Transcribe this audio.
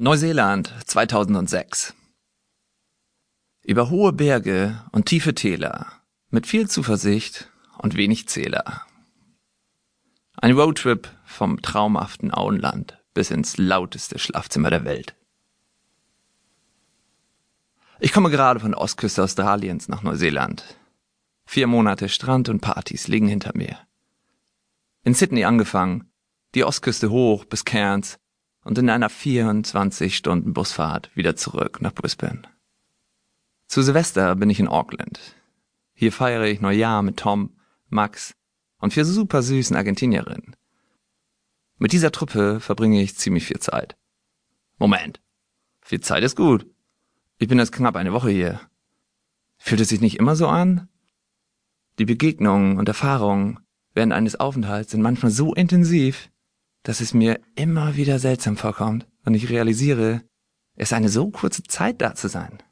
Neuseeland 2006 Über hohe Berge und tiefe Täler, mit viel Zuversicht und wenig Zähler. Ein Roadtrip vom traumhaften Auenland bis ins lauteste Schlafzimmer der Welt. Ich komme gerade von der Ostküste Australiens nach Neuseeland. Vier Monate Strand und Partys liegen hinter mir. In Sydney angefangen, die Ostküste hoch bis Cairns und in einer 24 Stunden Busfahrt wieder zurück nach Brisbane. Zu Silvester bin ich in Auckland. Hier feiere ich Neujahr mit Tom, Max und vier super süßen Argentinierinnen. Mit dieser Truppe verbringe ich ziemlich viel Zeit. Moment. Viel Zeit ist gut. Ich bin erst knapp eine Woche hier. Fühlt es sich nicht immer so an? Die Begegnungen und Erfahrungen während eines Aufenthalts sind manchmal so intensiv, dass es mir immer wieder seltsam vorkommt und ich realisiere, es eine so kurze Zeit da zu sein.